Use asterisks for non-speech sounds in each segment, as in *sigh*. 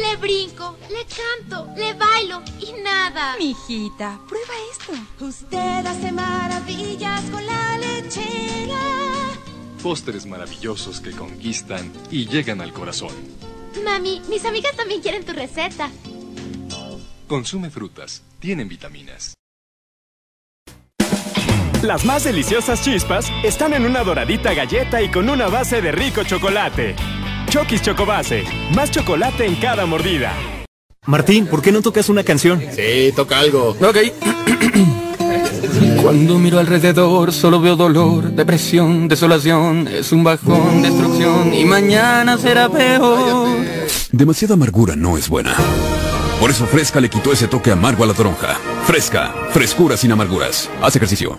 Le brinco, le canto, le bailo y nada. Mijita, prueba esto. Usted hace maravillas con la lechera. Pósteres maravillosos que conquistan y llegan al corazón. Mami, mis amigas también quieren tu receta. Consume frutas, tienen vitaminas. Las más deliciosas chispas están en una doradita galleta y con una base de rico chocolate. Chokis Chocobase, más chocolate en cada mordida. Martín, ¿por qué no tocas una canción? Sí, toca algo. Ok. *clears throat* Cuando miro alrededor solo veo dolor, depresión, desolación, es un bajón, destrucción y mañana será peor. Demasiada amargura no es buena. Por eso Fresca le quitó ese toque amargo a la toronja. Fresca, frescura sin amarguras. Haz ejercicio.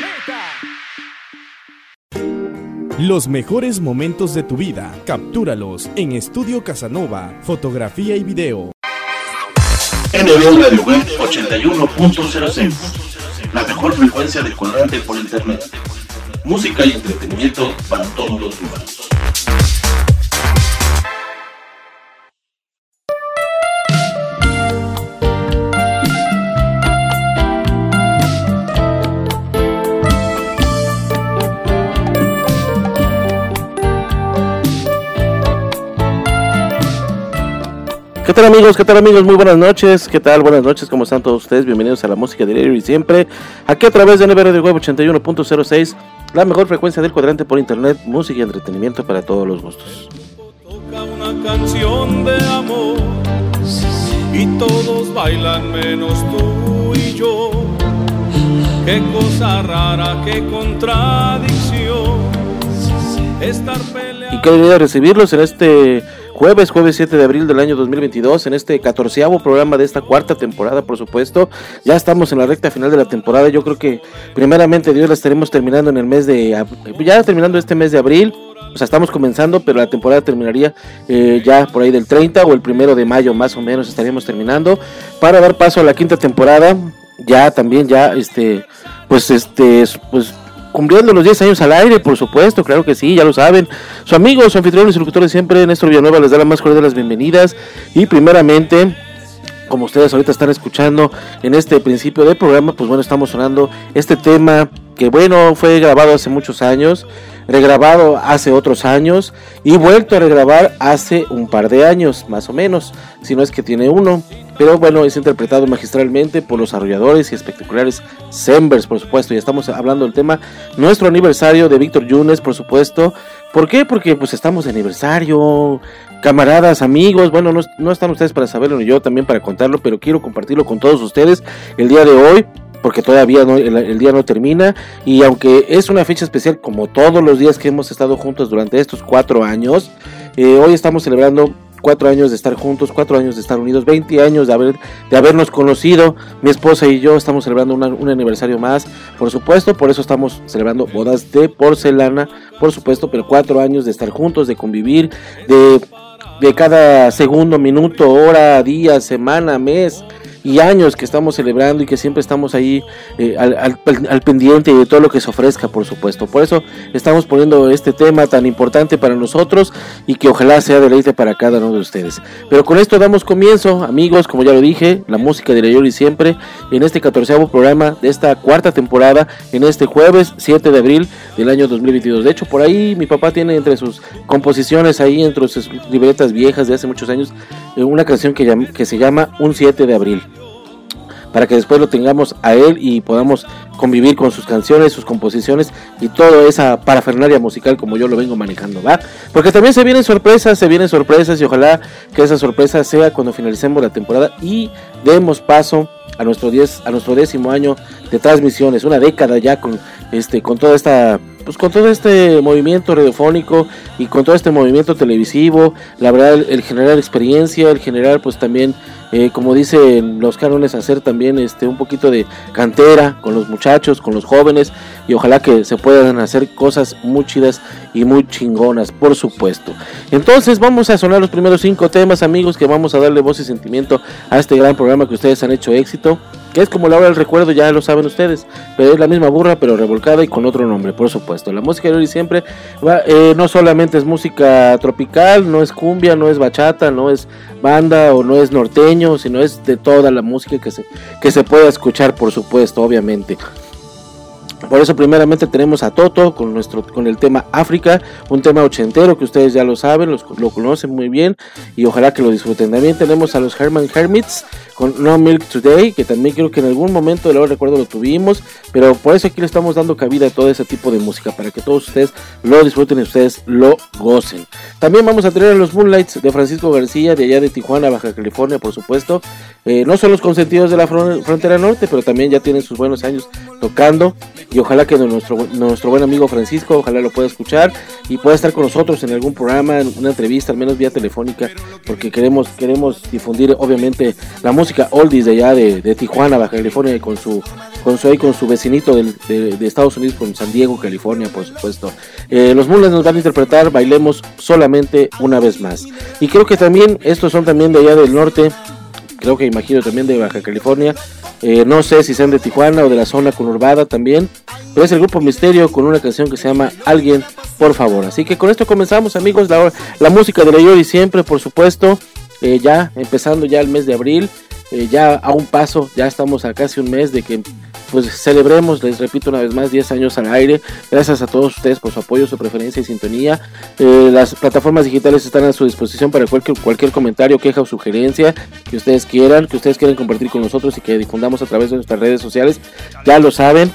Los mejores momentos de tu vida, captúralos en Estudio Casanova, fotografía y video. NB Radio Web 81.06 La mejor frecuencia de cuadrante por internet. Música y entretenimiento para todos los humanos. ¿Qué tal amigos? ¿Qué tal amigos? Muy buenas noches. ¿Qué tal? Buenas noches. ¿Cómo están todos ustedes? Bienvenidos a la música diario y siempre. Aquí a través de NB Radio Web 81.06, la mejor frecuencia del cuadrante por internet, música y entretenimiento para todos los gustos. Toca una canción de amor y todos bailan menos tú y yo. Qué cosa rara, qué contradicción. Estar peleando. Y qué recibirlos en este jueves, jueves 7 de abril del año 2022, en este catorceavo programa de esta cuarta temporada, por supuesto. Ya estamos en la recta final de la temporada. Yo creo que primeramente Dios la estaremos terminando en el mes de ya terminando este mes de abril. O sea, estamos comenzando, pero la temporada terminaría eh, ya por ahí del 30 o el primero de mayo, más o menos, estaríamos terminando. Para dar paso a la quinta temporada, ya también, ya, este, pues, este, pues cumpliendo los 10 años al aire, por supuesto, claro que sí, ya lo saben. Su amigo, su anfitrión y su locutor de siempre, Néstor Villanueva, les da la más cordial de las bienvenidas. Y primeramente, como ustedes ahorita están escuchando en este principio del programa, pues bueno, estamos sonando este tema que bueno, fue grabado hace muchos años, regrabado hace otros años y vuelto a regrabar hace un par de años, más o menos, si no es que tiene uno. Pero bueno, es interpretado magistralmente por los arrolladores y espectaculares Sembers, por supuesto. Y estamos hablando del tema nuestro aniversario de Víctor Yunes, por supuesto. ¿Por qué? Porque pues estamos de aniversario, camaradas, amigos. Bueno, no, no están ustedes para saberlo ni yo también para contarlo, pero quiero compartirlo con todos ustedes el día de hoy porque todavía el, día no termina y aunque es una fecha especial como todos los días que hemos estado juntos durante estos cuatro años, eh, hoy estamos celebrando cuatro años de estar juntos, cuatro años de estar unidos, 20 años de, haber, de habernos conocido, mi esposa y yo estamos celebrando una, un aniversario más, por supuesto, por eso estamos celebrando bodas de porcelana, por supuesto, pero cuatro años de estar juntos, de convivir, de, de cada segundo, minuto, hora, día, semana, mes, y años que estamos celebrando y que siempre estamos ahí eh, al, al, pendiente de todo lo que se ofrezca, por supuesto. Por eso estamos poniendo este tema tan importante para nosotros y que ojalá sea deleite para cada uno de ustedes. Pero con esto damos comienzo, amigos, como ya lo dije, la música de y siempre en este catorceavo programa de esta cuarta temporada, en este jueves 7 de abril del año 2022. De hecho, por ahí mi papá tiene entre sus composiciones, ahí entre sus libretas viejas de hace muchos años, eh, una canción que, que se llama Un 7 de abril para que después lo tengamos a él y podamos convivir con sus canciones, sus composiciones y toda esa parafernalia musical como yo lo vengo manejando, ¿va? Porque también se vienen sorpresas, se vienen sorpresas y ojalá que esa sorpresa sea cuando finalicemos la temporada y demos paso a nuestro diez, a nuestro décimo año de transmisiones, una década ya con este con toda esta pues con todo este movimiento radiofónico y con todo este movimiento televisivo, la verdad el generar experiencia, el generar pues también eh, como dicen los cánones, hacer también este un poquito de cantera con los muchachos, con los jóvenes y ojalá que se puedan hacer cosas muy chidas y muy chingonas, por supuesto. Entonces vamos a sonar los primeros cinco temas, amigos, que vamos a darle voz y sentimiento a este gran programa que ustedes han hecho éxito que es como la hora del recuerdo, ya lo saben ustedes, pero es la misma burra, pero revolcada y con otro nombre, por supuesto. La música de hoy siempre va, eh, no solamente es música tropical, no es cumbia, no es bachata, no es banda o no es norteño, sino es de toda la música que se, que se pueda escuchar, por supuesto, obviamente. Por eso primeramente tenemos a Toto con nuestro con el tema África, un tema ochentero que ustedes ya lo saben, lo conocen muy bien y ojalá que lo disfruten. También tenemos a los Herman Hermits con No Milk Today, que también creo que en algún momento de lo recuerdo lo tuvimos, pero por eso aquí le estamos dando cabida a todo ese tipo de música para que todos ustedes lo disfruten y ustedes lo gocen. También vamos a tener a los Moonlights de Francisco García de allá de Tijuana, Baja California, por supuesto. Eh, no son los consentidos de la frontera norte, pero también ya tienen sus buenos años tocando y ojalá que nuestro, nuestro buen amigo Francisco, ojalá lo pueda escuchar y pueda estar con nosotros en algún programa, en una entrevista, al menos vía telefónica, porque queremos, queremos difundir obviamente la música oldies de allá de, Tijuana, Baja California, con su, con su, con su vecinito de, Estados Unidos, con San Diego, California, por supuesto. Eh, los Mulas nos van a interpretar Bailemos solamente una vez más. Y creo que también, estos son también de allá del norte, creo que imagino también de Baja California. Eh, no sé si sean de Tijuana o de la zona conurbada también. Pero es el grupo Misterio con una canción que se llama Alguien, por favor. Así que con esto comenzamos, amigos. La, la música de la y siempre, por supuesto. Eh, ya empezando ya el mes de abril. Eh, ya a un paso, ya estamos a casi un mes de que pues celebremos, les repito una vez más, 10 años al aire. Gracias a todos ustedes por su apoyo, su preferencia y sintonía. Eh, las plataformas digitales están a su disposición para cualquier, cualquier comentario, queja o sugerencia que ustedes quieran, que ustedes quieran compartir con nosotros y que difundamos a través de nuestras redes sociales. Ya lo saben.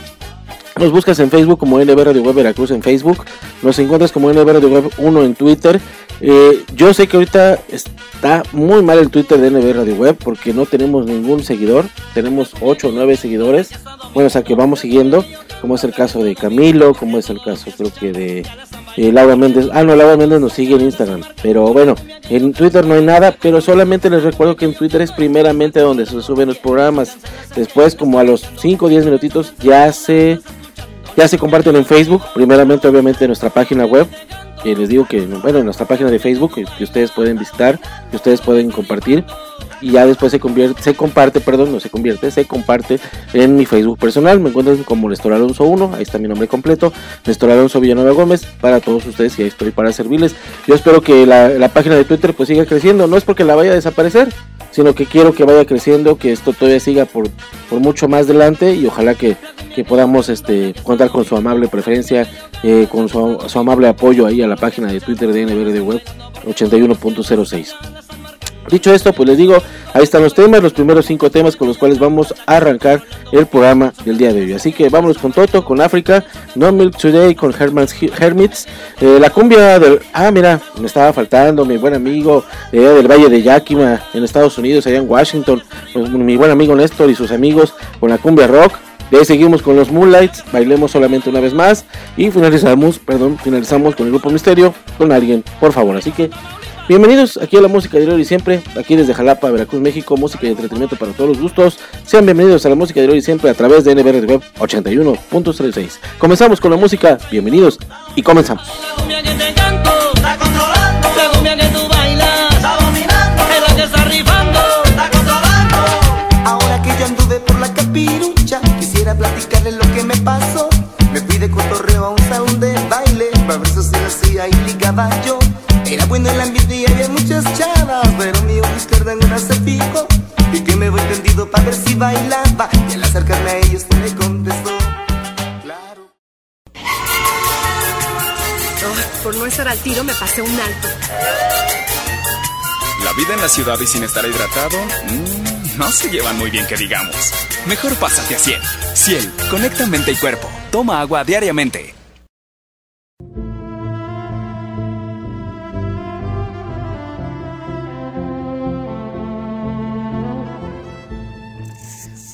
Nos buscas en Facebook como NB Radio Web Veracruz en Facebook. Nos encuentras como NB Radio Web 1 en Twitter. Eh, yo sé que ahorita está muy mal el Twitter de NB Radio Web porque no tenemos ningún seguidor. Tenemos 8 o 9 seguidores. Bueno, o sea que vamos siguiendo. Como es el caso de Camilo, como es el caso creo que de eh, Laura Méndez. Ah, no, Laura Méndez nos sigue en Instagram. Pero bueno, en Twitter no hay nada. Pero solamente les recuerdo que en Twitter es primeramente donde se suben los programas. Después, como a los 5 o 10 minutitos, ya se, ya se comparten en Facebook. Primeramente, obviamente, en nuestra página web les digo que, bueno, en nuestra página de Facebook, que, ustedes pueden visitar, que ustedes pueden compartir, y ya después se convierte, se comparte, perdón, no se convierte, se comparte en mi Facebook personal. Me encuentran como Néstor Alonso 1, ahí está mi nombre completo, Néstor Alonso Villanueva Gómez, para todos ustedes y ahí estoy para servirles. Yo espero que la, página de Twitter pues siga creciendo, no es porque la vaya a desaparecer, sino que quiero que vaya creciendo, que esto todavía siga por, por mucho más adelante y ojalá que, que podamos este, contar con su amable preferencia, eh, con su, su, amable apoyo ahí a la página de Twitter de NBR Web 81.06. Dicho esto, pues les digo, ahí están los temas, los primeros cinco temas con los cuales vamos a arrancar el programa del día de hoy. Así que vámonos con Toto, con África, No Milk Today, con Herman's Hermits, eh, la cumbia del... Ah, mira, me estaba faltando mi buen amigo del Valle de Yakima, en Estados Unidos, allá en Washington, pues, mi buen amigo Néstor y sus amigos con la cumbia rock. De ahí seguimos con los Moonlights, bailemos solamente una vez más y finalizamos, perdón, finalizamos con el grupo Misterio, con alguien, por favor. Así que Bienvenidos aquí a la música de hoy y siempre, aquí desde Jalapa, Veracruz, México, música y entretenimiento para todos los gustos. Sean bienvenidos a la música de hoy y siempre a través de NBR Web 81.36. Comenzamos con la música, bienvenidos y comenzamos. Me fui cotorreo a un salón de baile, para ver si lo hacía ligaba yo. Era bueno el ambiente y había muchas chavas, pero mi ojo izquierda en una se fijó. Y que me voy tendido para ver si bailaba. Y al acercarme a ellos me contestó. Claro. por no estar al tiro me pasé un alto. La vida en la ciudad y sin estar hidratado, mmm, no se llevan muy bien que digamos. Mejor pásate a Ciel. Ciel, conecta mente y cuerpo. Toma agua diariamente.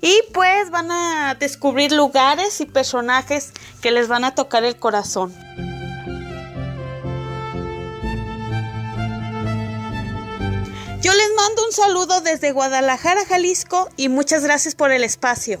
y pues van a descubrir lugares y personajes que les van a tocar el corazón. Yo les mando un saludo desde Guadalajara, Jalisco y muchas gracias por el espacio.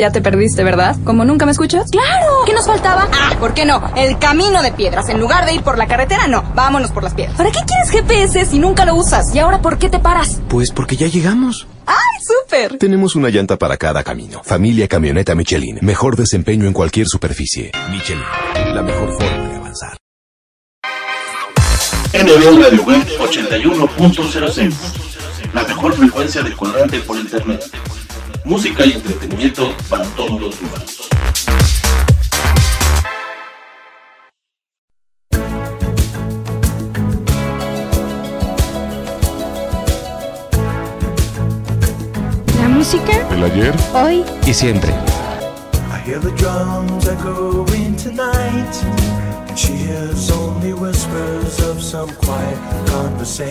Ya te perdiste, ¿verdad? ¿Como nunca me escuchas? ¡Claro! ¿Qué nos faltaba? Ah, ¿por qué no? El camino de piedras. En lugar de ir por la carretera, no. Vámonos por las piedras. ¿Para qué quieres GPS si nunca lo usas? ¿Y ahora por qué te paras? Pues porque ya llegamos. ¡Ay, súper! Tenemos una llanta para cada camino. Familia Camioneta Michelin. Mejor desempeño en cualquier superficie. Michelin. La mejor forma de avanzar. NB Radio Web 81.06. La mejor frecuencia de cuadrante por internet música y entretenimiento para todos los humanos. La música. El ayer. Hoy. Y siempre. I hear the drums echoing tonight. And she hears only whispers of some quiet conversation.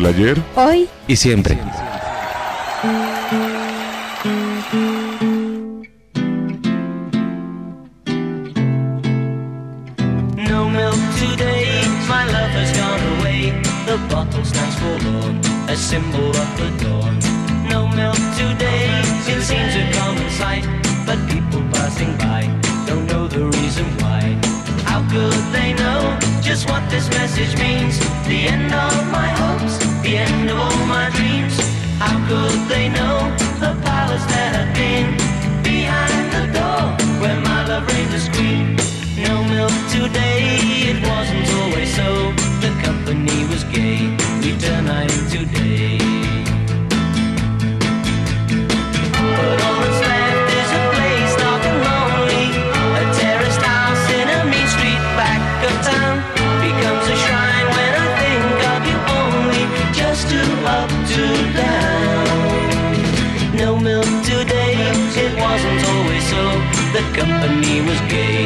Del ayer, hoy y siempre. Today, it wasn't always so. The company was gay, we turn night. But all that's left is a place dark and lonely. A terraced house in a mean street back of town becomes a shrine when I think of you only. Just up to down. No milk today, it wasn't always so. The company was gay,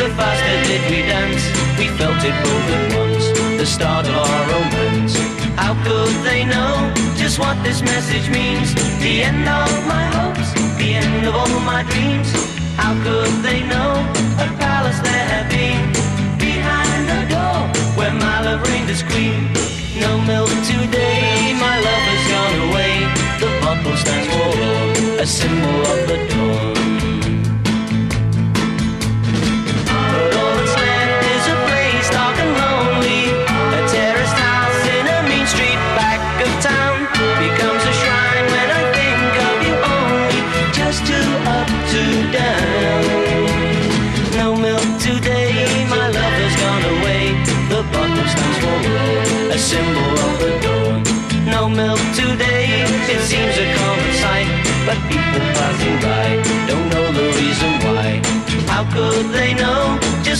the faster did we dance. We felt it both at once, the start of our romance. How could they know just what this message means? The end of my hopes, the end of all my dreams. How could they know a palace there had been behind the door where my love reigned as queen? No milk today, my love has gone away. The bottle stands for a symbol of the dawn.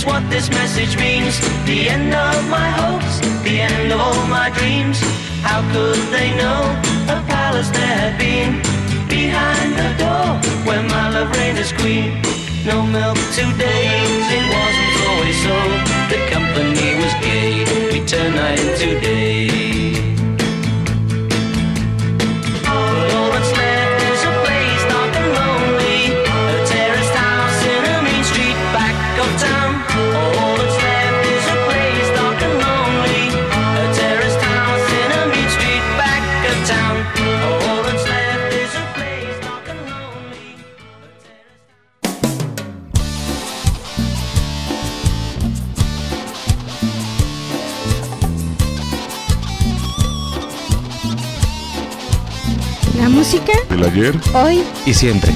Just what this message means? The end of my hopes, the end of all my dreams. How could they know a palace there had been behind the door where my love reigned as queen? No milk today, it wasn't always so. The company was gay, we turned night into day. Ayer, hoy y siempre.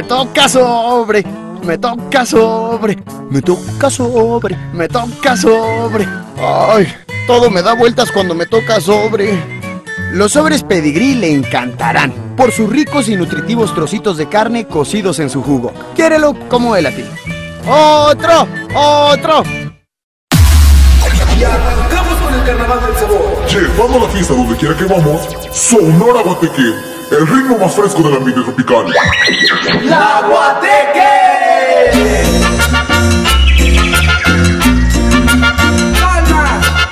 Me toca sobre, me toca sobre, me toca sobre, me toca sobre. Ay, todo me da vueltas cuando me toca sobre. Los sobres pedigrí le encantarán por sus ricos y nutritivos trocitos de carne cocidos en su jugo. Quiérelo como él a ti. ¡Otro! ¡Otro! Y arrancamos con el carnaval del sabor. Llevando la fiesta donde quiera que vamos, Sonora Guateque, el ritmo más fresco del ambiente tropical. ¡La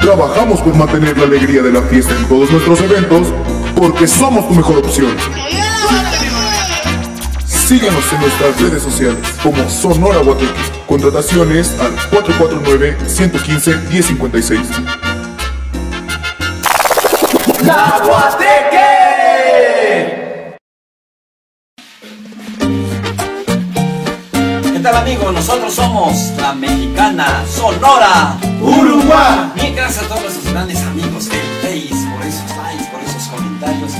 Trabajamos por mantener la alegría de la fiesta en todos nuestros eventos, porque somos tu mejor opción. Síguenos en nuestras redes sociales como Sonora Guateque. Contrataciones al 449-115-1056. ¡La Guateque! ¿Qué tal amigos? Nosotros somos la mexicana Sonora Uruguay. Bien, gracias a todos nuestros grandes amigos del Face por esos likes, por esos comentarios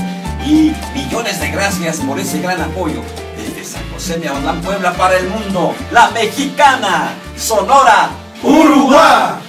y millones de gracias por ese gran apoyo desde San José de Puebla para el mundo. La mexicana Sonora Uruguay.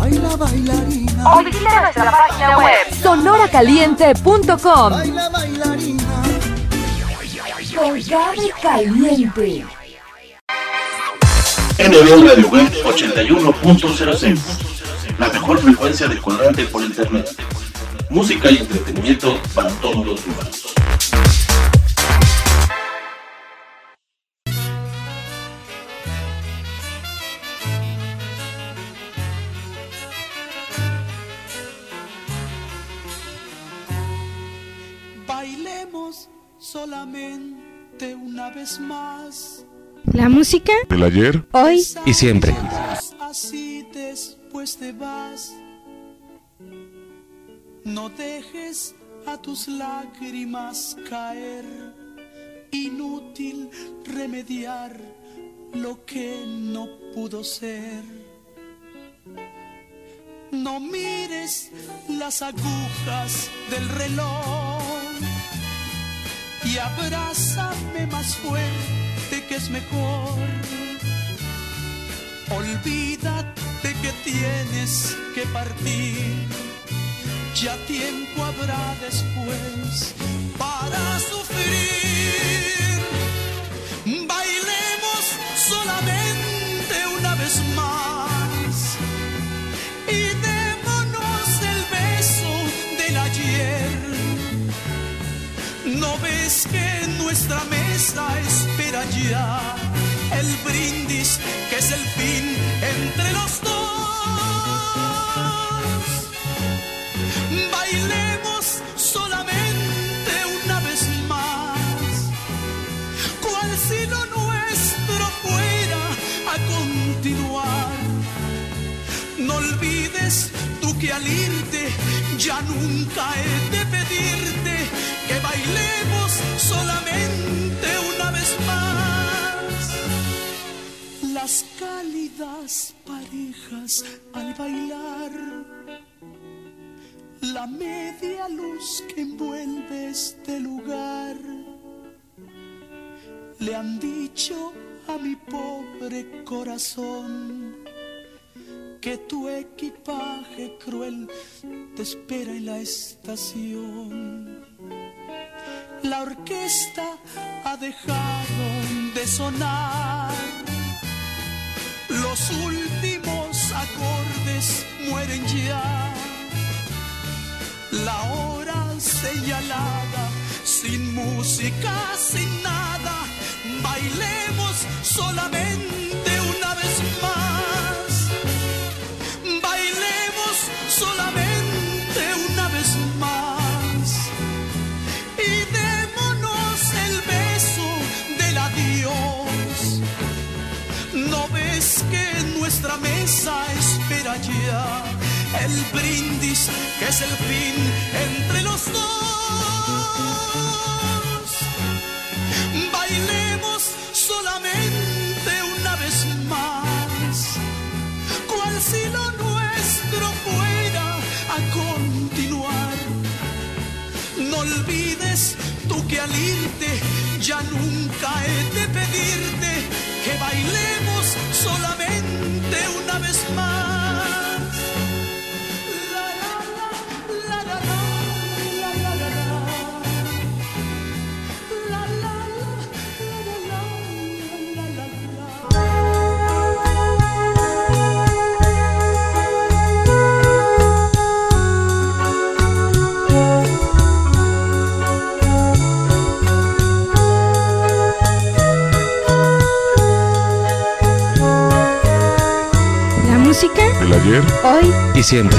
Baila, bailarina. O visita nuestra página web sonoracaliente.com. Baila, bailarina. Con Gaby Caliente. NB Radio Web 81.06 La mejor frecuencia de colorante por internet. Música y entretenimiento para todos los humanos. Vez más. La música El ayer hoy y siempre. Así después te vas. No dejes a tus lágrimas caer. Inútil remediar lo que no pudo ser. No mires las agujas del reloj y abrázame más fuerte que es mejor. Olvídate que tienes que partir, ya tiempo habrá después para sufrir. Bailemos solamente ¿No ves que nuestra mesa espera ya el brindis que es el fin entre los dos? Bailemos solamente una vez más, cual si lo nuestro fuera a continuar. No olvides tú que al irte ya nunca he de pedirte Las cálidas parejas al bailar, la media luz que envuelve este lugar, le han dicho a mi pobre corazón que tu equipaje cruel te espera en la estación. La orquesta ha dejado de sonar, los últimos acordes mueren ya. La hora señalada, sin música, sin nada, bailemos solamente el brindis que es el fin entre los dos. Bailemos solamente una vez más, cual si lo nuestro fuera a continuar. No olvides tú que al irte ya nunca he de pedirte música del ayer, hoy. Y siempre.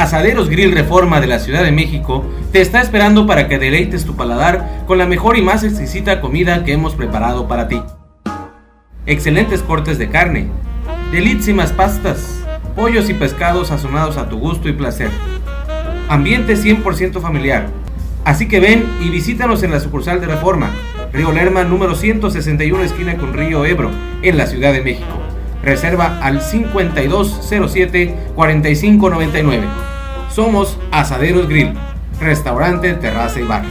Asaderos Grill Reforma de la Ciudad de México te está esperando para que deleites tu paladar con la mejor y más exquisita comida que hemos preparado para ti. Excelentes cortes de carne, delísimas pastas, pollos y pescados sazonados a tu gusto y placer. Ambiente 100% familiar. Así que ven y visítanos en la sucursal de Reforma, Río Lerma número 161 esquina con Río Ebro, en la Ciudad de México. Reserva al 5207-4599. Somos Asaderos Grill, restaurante, terraza y bar.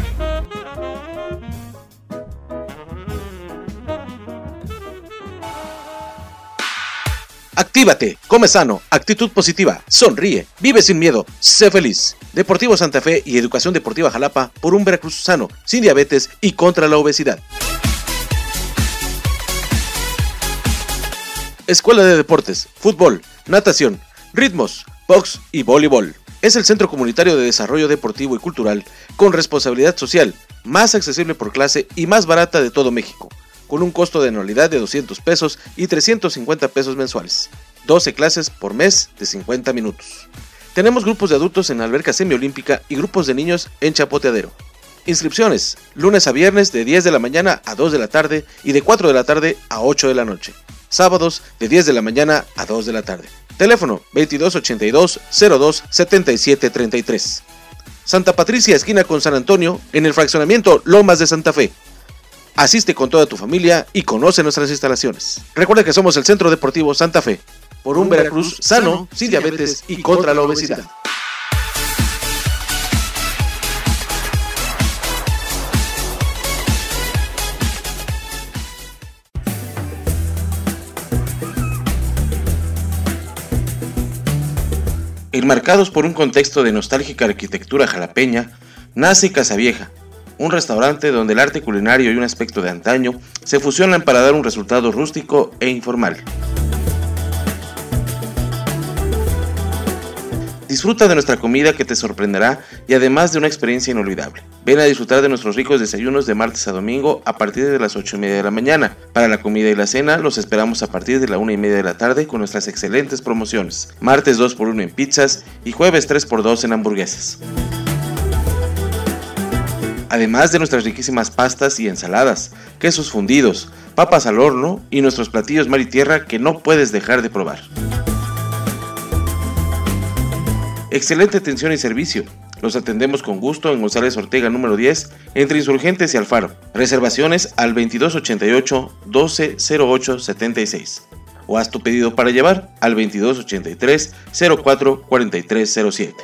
Actívate, come sano, actitud positiva, sonríe, vive sin miedo, sé feliz. Deportivo Santa Fe y Educación Deportiva Jalapa por un Veracruz sano, sin diabetes y contra la obesidad. Escuela de Deportes, Fútbol, Natación, Ritmos, Box y Voleibol. Es el centro comunitario de desarrollo deportivo y cultural con responsabilidad social, más accesible por clase y más barata de todo México, con un costo de anualidad de 200 pesos y 350 pesos mensuales. 12 clases por mes de 50 minutos. Tenemos grupos de adultos en alberca semiolímpica y grupos de niños en chapoteadero. Inscripciones, lunes a viernes de 10 de la mañana a 2 de la tarde y de 4 de la tarde a 8 de la noche. Sábados de 10 de la mañana a 2 de la tarde. Teléfono 2282 02 77 33. Santa Patricia, esquina con San Antonio, en el fraccionamiento Lomas de Santa Fe. Asiste con toda tu familia y conoce nuestras instalaciones. Recuerda que somos el Centro Deportivo Santa Fe, por un Veracruz sano, sin diabetes y contra la obesidad. Enmarcados por un contexto de nostálgica arquitectura jalapeña, nace Casa Vieja, un restaurante donde el arte culinario y un aspecto de antaño se fusionan para dar un resultado rústico e informal. Disfruta de nuestra comida que te sorprenderá y además de una experiencia inolvidable. Ven a disfrutar de nuestros ricos desayunos de martes a domingo a partir de las 8 y media de la mañana. Para la comida y la cena los esperamos a partir de la 1 y media de la tarde con nuestras excelentes promociones. Martes 2x1 en pizzas y jueves 3x2 en hamburguesas. Además de nuestras riquísimas pastas y ensaladas, quesos fundidos, papas al horno y nuestros platillos mar y tierra que no puedes dejar de probar. Excelente atención y servicio. Los atendemos con gusto en González Ortega número 10, entre Insurgentes y Alfaro. Reservaciones al 2288 1208 76. O haz tu pedido para llevar al 2283 04 4307.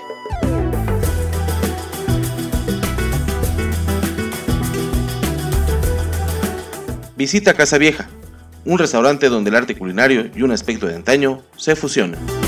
Visita Casa Vieja, un restaurante donde el arte culinario y un aspecto de antaño se fusionan.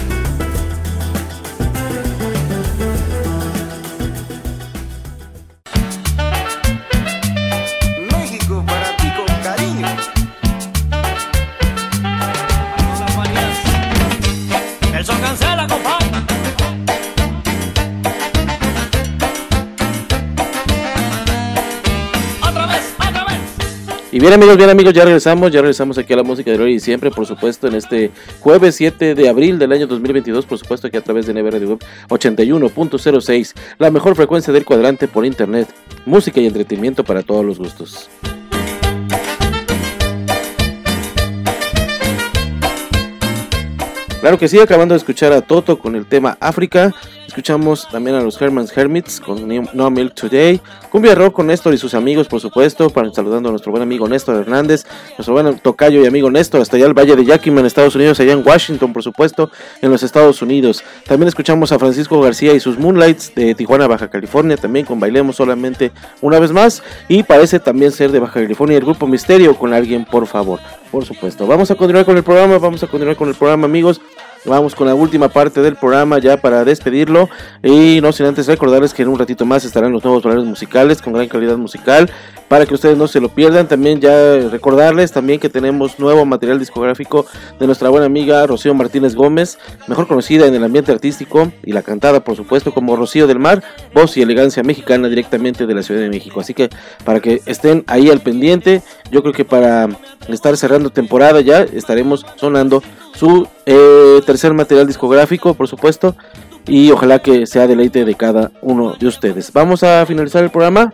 Y bien amigos, bien amigos, ya regresamos, ya regresamos aquí a la música de hoy y siempre, por supuesto, en este jueves 7 de abril del año 2022, por supuesto aquí a través de NB Radio Web 81.06, la mejor frecuencia del cuadrante por internet, música y entretenimiento para todos los gustos. Claro que sí, acabando de escuchar a Toto con el tema África. Escuchamos también a los Herman's Hermits con No- Milk Today. Cumbia Rock con Néstor y sus amigos, por supuesto. Para, saludando a nuestro buen amigo Néstor Hernández, nuestro buen tocayo y amigo Néstor, hasta allá al Valle de Yakima en Estados Unidos, allá en Washington, por supuesto, en los Estados Unidos. También escuchamos a Francisco García y sus Moonlights de Tijuana, Baja California, también con Bailemos solamente una vez más. Y parece también ser de Baja California el grupo Misterio con alguien, por favor. Por supuesto. Vamos a continuar con el programa, vamos a continuar con el programa, amigos. Vamos con la última parte del programa ya para despedirlo. Y no sin antes recordarles que en un ratito más estarán los nuevos horarios musicales con gran calidad musical para que ustedes no se lo pierdan. También ya recordarles también que tenemos nuevo material discográfico de nuestra buena amiga Rocío Martínez Gómez, mejor conocida en el ambiente artístico y la cantada por supuesto como Rocío del Mar, voz y elegancia mexicana directamente de la Ciudad de México. Así que para que estén ahí al pendiente, yo creo que para estar cerrando temporada ya estaremos sonando su eh, tercer material discográfico, por supuesto, y ojalá que sea deleite de cada uno de ustedes. Vamos a finalizar el programa.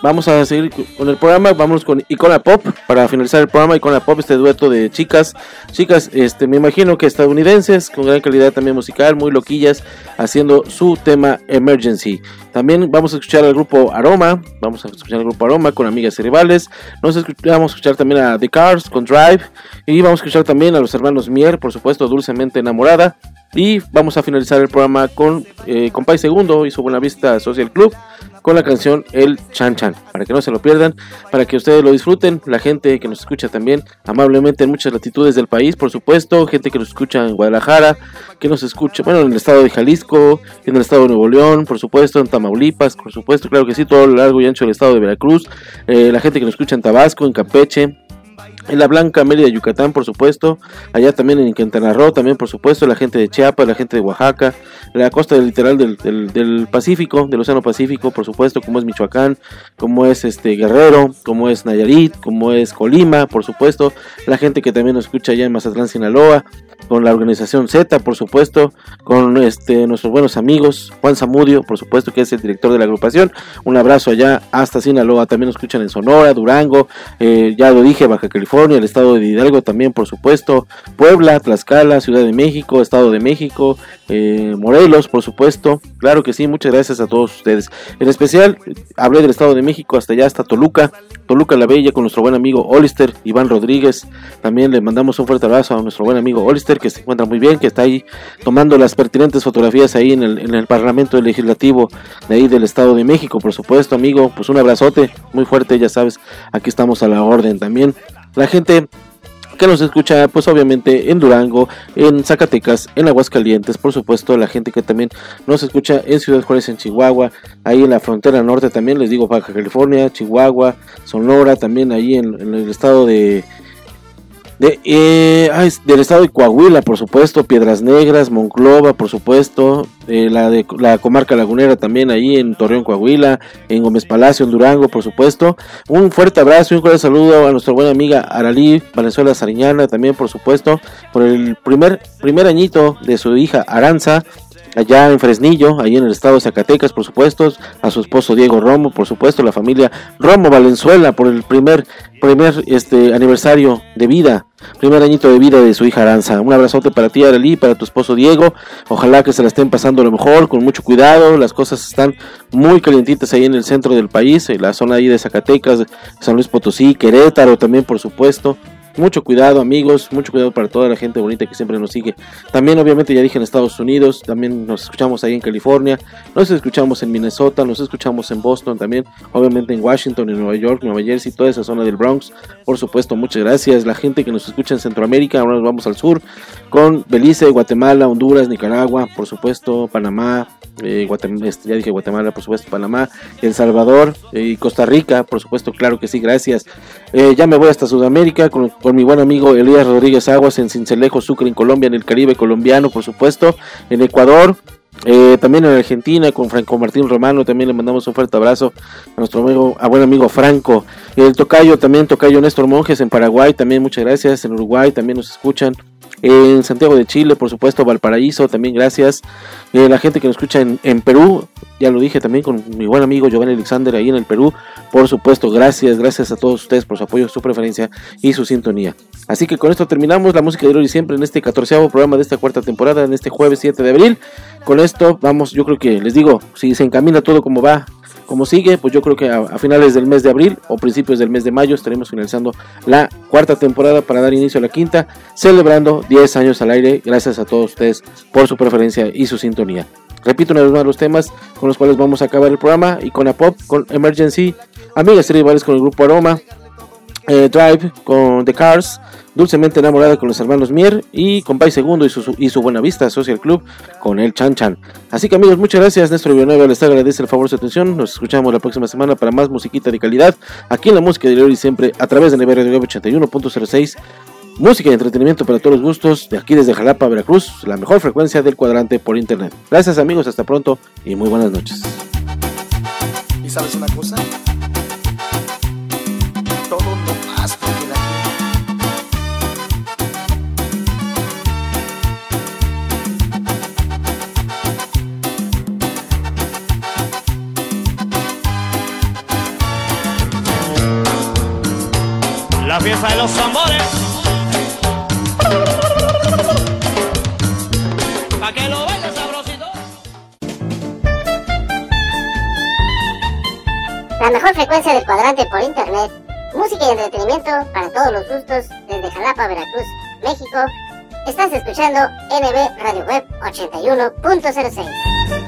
Vamos a seguir con el programa, vamos con Icona Pop para finalizar el programa Icona Pop, este dueto de chicas, chicas, este me imagino que estadounidenses con gran calidad también musical, muy loquillas, haciendo su tema Emergency. También vamos a escuchar al grupo Aroma, vamos a escuchar al grupo Aroma con amigas y rivales. Nos vamos a escuchar también a The Cars con Drive y vamos a escuchar también a los hermanos Mier, por supuesto, dulcemente enamorada. Y vamos a finalizar el programa con eh, Segundo y su Buenavista Social Club con la canción El Chan Chan, para que no se lo pierdan, para que ustedes lo disfruten, la gente que nos escucha también amablemente en muchas latitudes del país, por supuesto, gente que nos escucha en Guadalajara, que nos escucha, bueno, en el estado de Jalisco, en el estado de Nuevo León, por supuesto, en Tamaulipas, por supuesto, claro que sí, todo lo largo y ancho del estado de Veracruz, eh, la gente que nos escucha en Tabasco, en Campeche, en la Blanca Mérida, Yucatán, por supuesto. Allá también en Quintana Roo, también, por supuesto. La gente de Chiapas, la gente de Oaxaca. La costa del literal del, del- del Pacífico, del Océano Pacífico, por supuesto. Como es Michoacán, como es este Guerrero, como es Nayarit, como es Colima, por supuesto. La gente que también nos escucha allá en Mazatlán, Sinaloa. Con la organización Z, por supuesto. Con este nuestros buenos amigos. Juan Zamudio, por supuesto, que es el director de la agrupación. Un abrazo allá hasta Sinaloa. También nos escuchan en Sonora, Durango. eh, ya lo dije, Baja California, el estado de Hidalgo también, por supuesto, Puebla, Tlaxcala, Ciudad de México, Estado de México, eh, Morelos, por supuesto. Claro que sí, muchas gracias a todos ustedes. En especial, hablé del Estado de México hasta allá, hasta Toluca, Toluca la Bella, con nuestro buen amigo Olister, Iván Rodríguez. También le mandamos un fuerte abrazo a nuestro buen amigo Olister, que se encuentra muy bien, que está ahí tomando las pertinentes fotografías ahí en el, en el Parlamento Legislativo de ahí del Estado de México, por supuesto, amigo. Pues un abrazote muy fuerte, ya sabes, aquí estamos a la orden también. La gente que nos escucha, pues obviamente en Durango, en Zacatecas, en Aguascalientes, por supuesto, la gente que también nos escucha en Ciudad Juárez, en Chihuahua, ahí en la frontera norte también, les digo Baja California, Chihuahua, Sonora, también ahí en, en el estado de, de eh, del estado de Coahuila, por supuesto, Piedras Negras, Monclova, por supuesto, eh, la de la comarca lagunera también ahí en Torreón, Coahuila, en Gómez Palacio, en Durango, por supuesto. Un fuerte abrazo y un cordial saludo a nuestra buena amiga Aralí Valenzuela Sariñana, también por supuesto, por el primer, primer añito de su hija Aranza allá en Fresnillo, ahí en el estado de Zacatecas, por supuesto, a su esposo Diego Romo, por supuesto, la familia Romo Valenzuela por el primer primer este aniversario de vida, primer añito de vida de su hija Aranza. Un abrazote para ti, Arely, para tu esposo Diego. Ojalá que se la estén pasando lo mejor, con mucho cuidado. Las cosas están muy calientitas ahí en el centro del país, en la zona ahí de Zacatecas, San Luis Potosí, Querétaro también, por supuesto. Mucho cuidado amigos, mucho cuidado para toda la gente bonita que siempre nos sigue. También obviamente ya dije en Estados Unidos, también nos escuchamos ahí en California, nos escuchamos en Minnesota, nos escuchamos en Boston también, obviamente en Washington, en Nueva York, Nueva Jersey, toda esa zona del Bronx. Por supuesto, muchas gracias. La gente que nos escucha en Centroamérica, ahora nos vamos al sur con Belice, Guatemala, Honduras, Nicaragua, por supuesto, Panamá, eh, este, ya dije Guatemala, por supuesto, Panamá, El Salvador eh, y Costa Rica, por supuesto, claro que sí, gracias. Eh, ya me voy hasta Sudamérica con, con mi buen amigo Elías Rodríguez Aguas en Cincelejo, Sucre, en Colombia, en el Caribe colombiano, por supuesto, en Ecuador. eh, también en Argentina con Franco Martín Romano también le mandamos un fuerte abrazo a nuestro amigo, a buen amigo Franco el Tocayo también Tocayo Néstor Monjes en Paraguay también muchas gracias en Uruguay también nos escuchan en Santiago de Chile, por supuesto, Valparaíso, también gracias. Eh, la gente que nos escucha en, Perú, ya lo dije también con mi buen amigo Giovanni Alexander ahí en el Perú, por supuesto, gracias, gracias a todos ustedes por su apoyo, su preferencia y su sintonía. Así que con esto terminamos la música de hoy siempre en este catorceavo programa de esta cuarta temporada, en este jueves 7 de abril. Con esto vamos, yo creo que les digo, si se encamina todo como va, como sigue, pues yo creo que a, finales del mes de abril o principios del mes de mayo estaremos finalizando la cuarta temporada para dar inicio a la quinta, celebrando 10 años al aire. Gracias a todos ustedes por su preferencia y su sintonía. Repito una vez más los temas con los cuales vamos a acabar el programa y con la pop, con Emergency, Amigas y Rivales con el grupo Aroma, eh, Drive con The Cars, Dulcemente enamorada con los hermanos Mier y Compay Segundo y su, y su Buena Vista Social Club con el Chan Chan. Así que amigos, muchas gracias. Néstor Villanueva les agradece el favor de su atención. Nos escuchamos la próxima semana para más musiquita de calidad aquí en la música de y siempre a través de Radio 81.06. Música y entretenimiento para todos los gustos de aquí desde Jalapa, Veracruz, la mejor frecuencia del cuadrante por internet. Gracias amigos, hasta pronto y muy buenas noches. ¿Y sabes una cosa? La fiesta de los tambores. Que lo bailes sabrosito. La mejor frecuencia del cuadrante por internet. Música y entretenimiento para todos los gustos desde Jalapa, Veracruz, México. Estás escuchando NB Radio Web 81.06.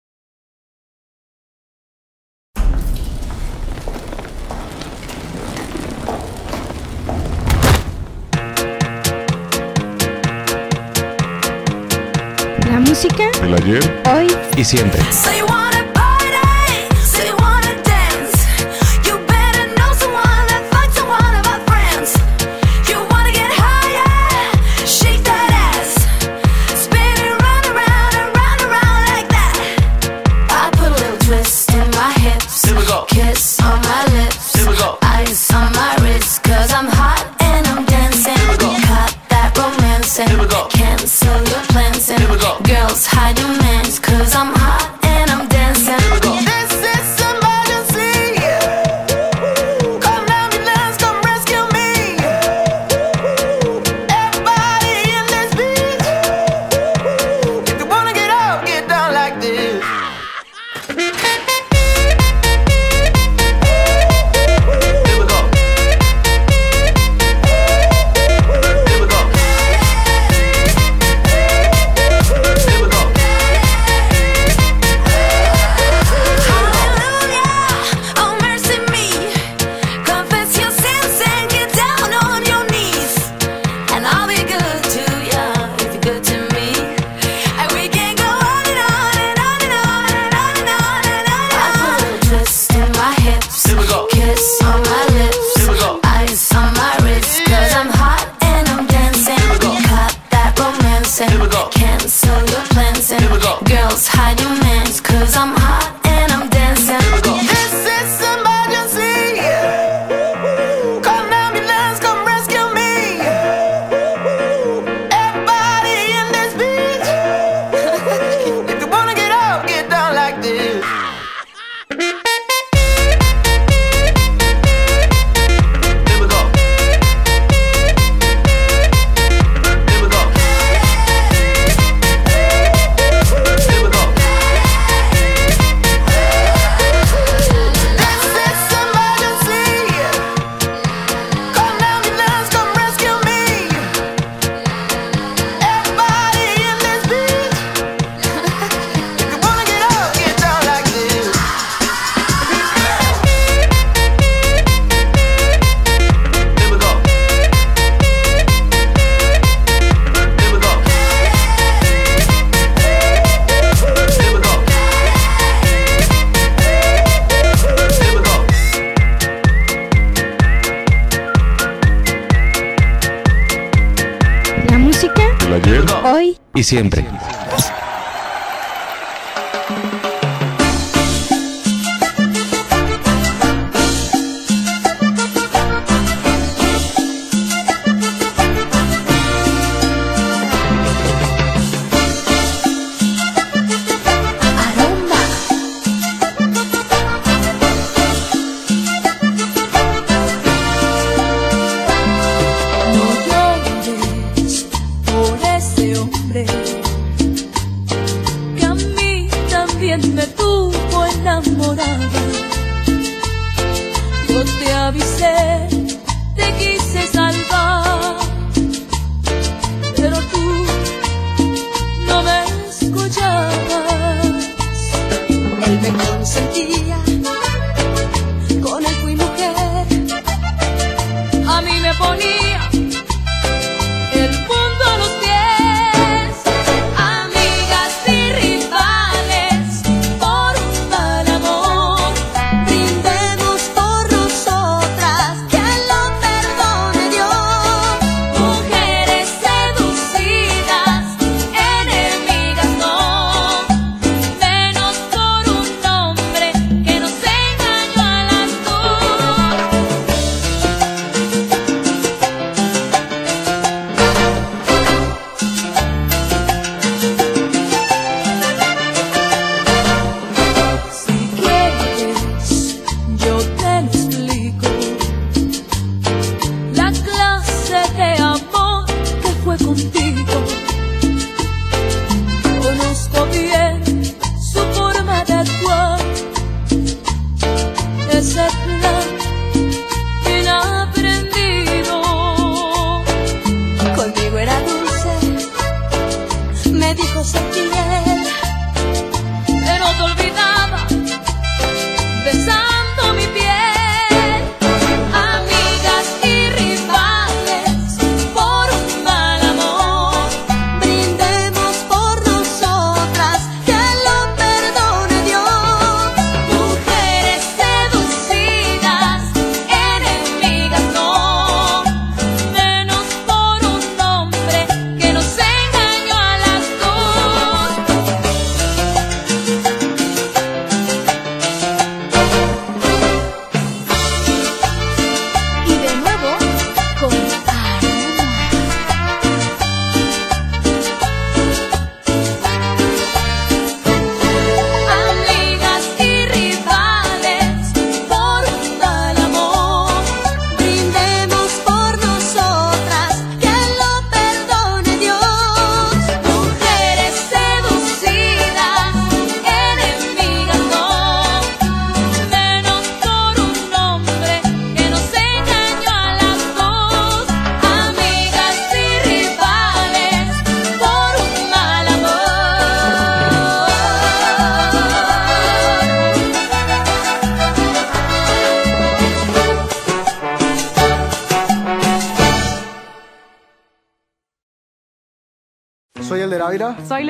Música El ayer hoy y siempre. I do cause I'm hot. Ayer. Hoy Y siempre.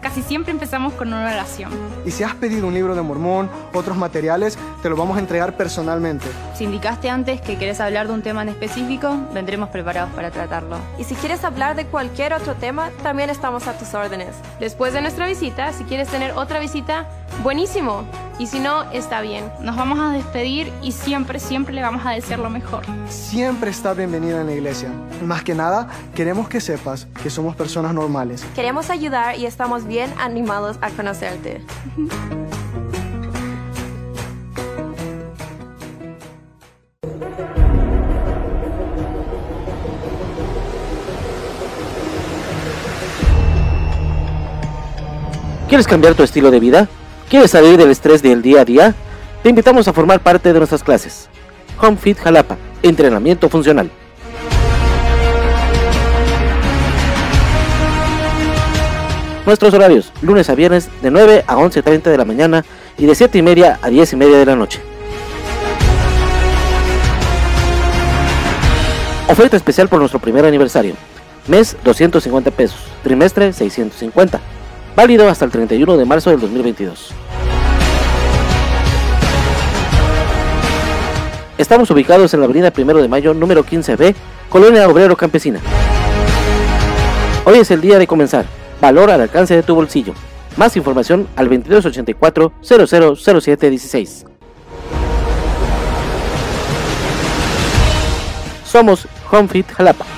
Casi siempre empezamos con una oración. Y si has pedido un libro de Mormón, otros materiales, te lo vamos a entregar personalmente. Si indicaste antes que querés hablar de un tema en específico, vendremos preparados para tratarlo. Y si quieres hablar de cualquier otro tema, también estamos a tus órdenes. Después de nuestra visita, si quieres tener otra visita, buenísimo. Y si no, está bien. Nos vamos a despedir y siempre, siempre le vamos a desear lo mejor. Siempre estás bienvenida en la iglesia. Más que nada, queremos que sepas que somos personas normales. Queremos ayudar y estamos bien animados a conocerte. ¿Quieres cambiar tu estilo de vida? ¿Quieres salir del estrés del día a día? Te invitamos a formar parte de nuestras clases. Home Fit Jalapa, entrenamiento funcional. Nuestros horarios, lunes a viernes de 9 a 11.30 de la mañana y de 7 y media a 10 y media de la noche. Oferta especial por nuestro primer aniversario. Mes 250 pesos, trimestre 650. Válido hasta el 31 de marzo del 2022. Estamos ubicados en la avenida 1 de Mayo, número 15B, Colonia Obrero Campesina. Hoy es el día de comenzar. Valor al alcance de tu bolsillo. Más información al 2284 000716. Somos HomeFit Jalapa.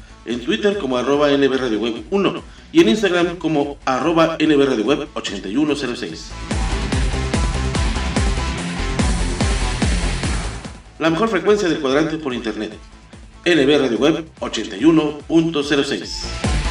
en Twitter como arroba NB Radio Web 1 y en Instagram como arroba NB Radio Web 8106. La mejor frecuencia del cuadrante por internet. NB Radio Web 81.06.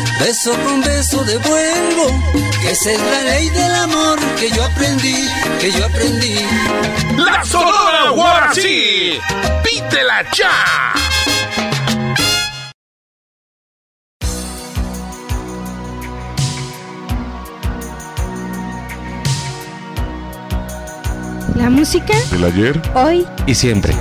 beso con beso devuelvo. Esa es la ley del amor que yo aprendí, que yo aprendí. La Sonora Guarací, pídela ya. La música ¿Del ayer? hoy Y siempre.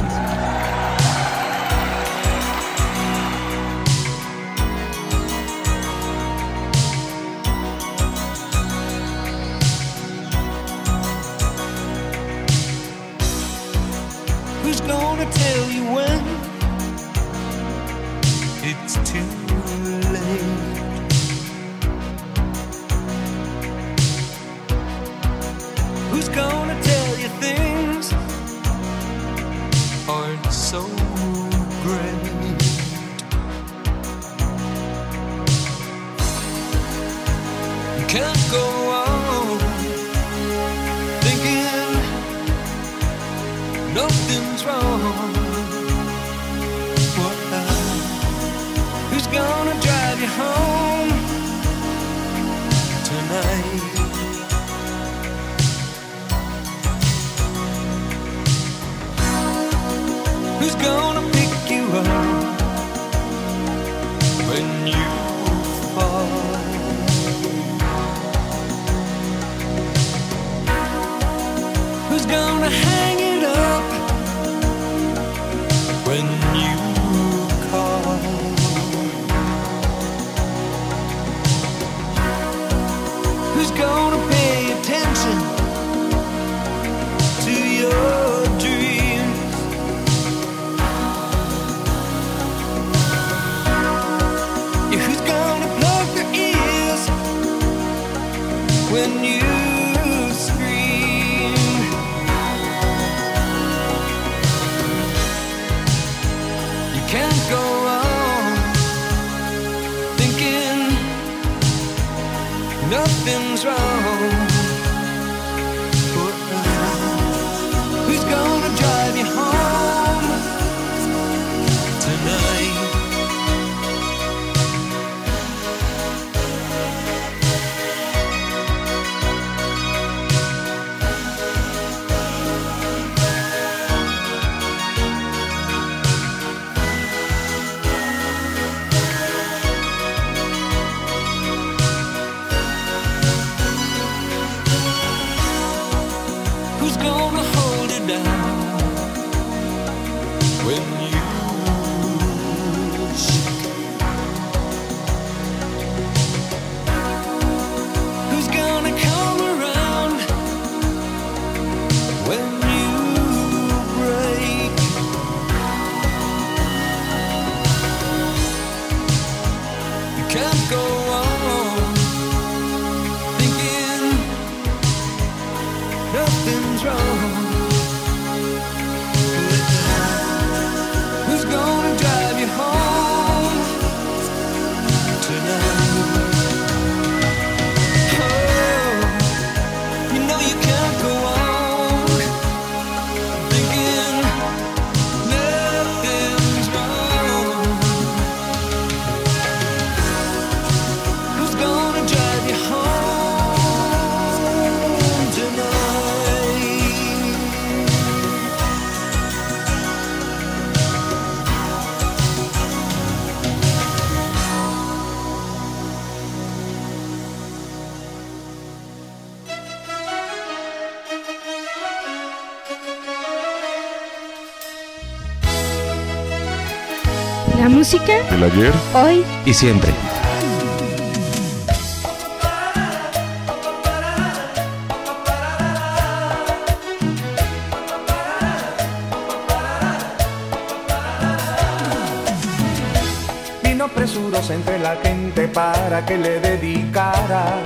ayer, hoy y siempre. Vino presuroso entre la gente para que le dedicara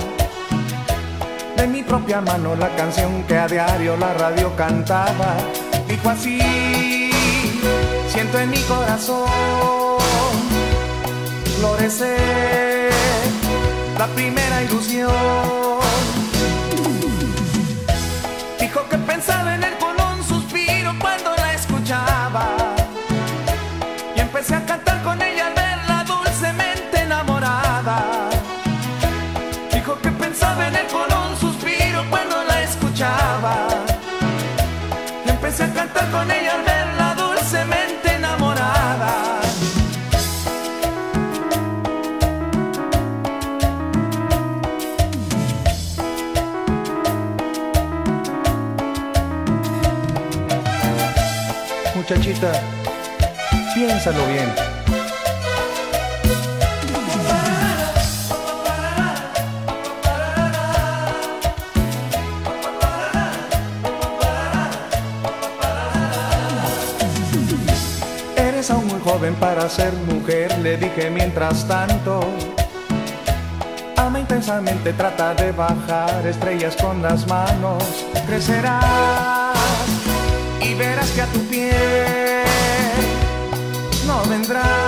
de mi propia mano la canción que a diario la radio cantaba. Dijo así, siento en mi corazón la primera ilusión. piénsalo bien. Eres aún muy joven para ser mujer, le dije mientras tanto. Ama intensamente, trata de bajar estrellas con las manos. Crecerás y verás que a tu lembrar.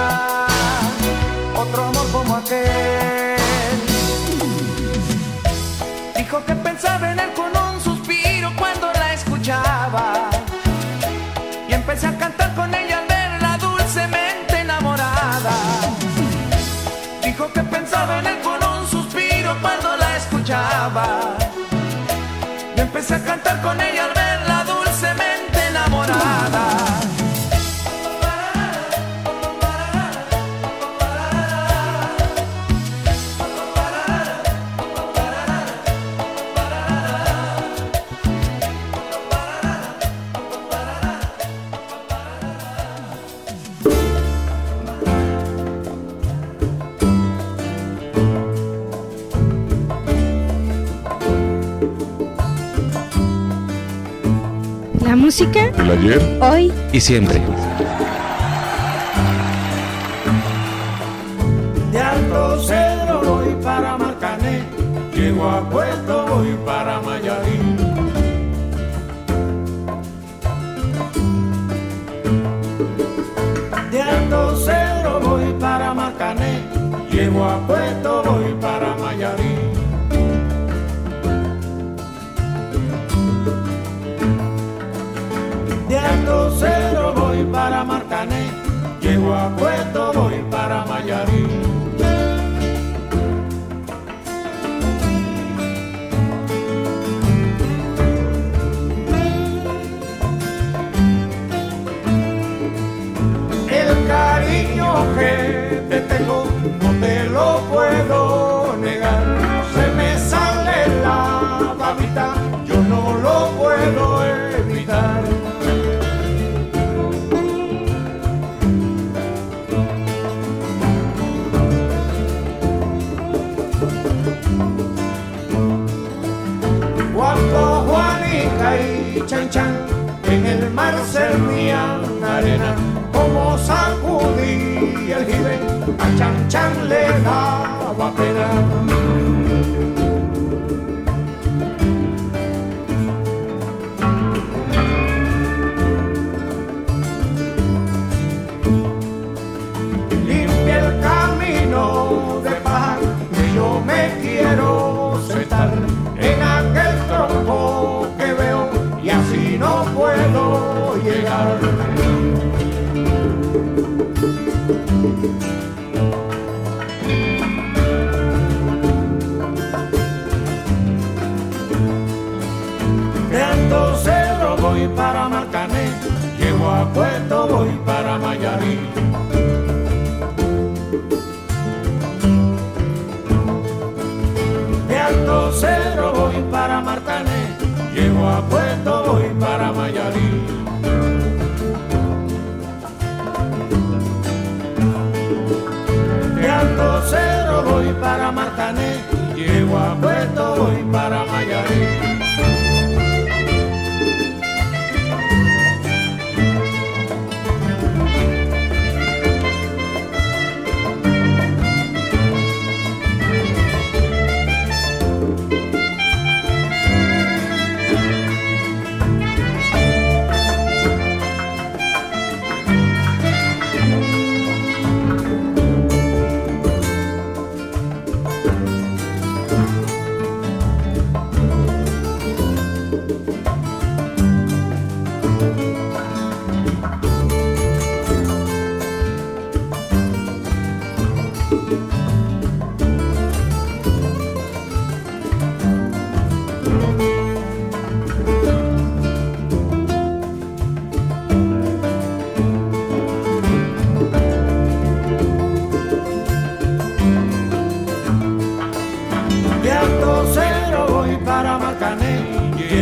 Música, El ayer hoy y siempre. De Alto Cedro voy para Marcané, llego a Puerto voy para Mayarín. De Alto Cedro voy para Marcané, llego a para Marcané, llego a Puerto voy para Mayarín. El cariño que te tengo no te lo puedo negar. Se me sale la babita, yo no lo puedo Chan Chan en el mar servían arena, como sacudí el jibe, a Chan Chan le daba pena. Puedo llegar. De Alto Cedro voy para Marcané, llego a Puerto voy para Mayarín. Alto Cedro voy para Marcané, llego a Puerto voy para Mayarín.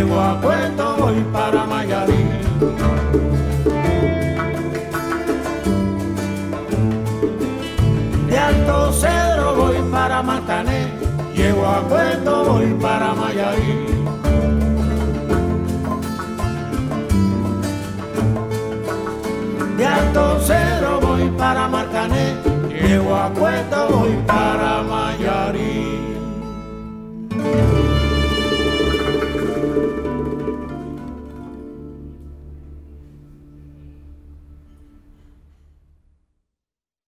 Llego a Puerto voy para Mayarín. De Alto Cedro voy para Marcané, llego a Puerto voy para Mayarín.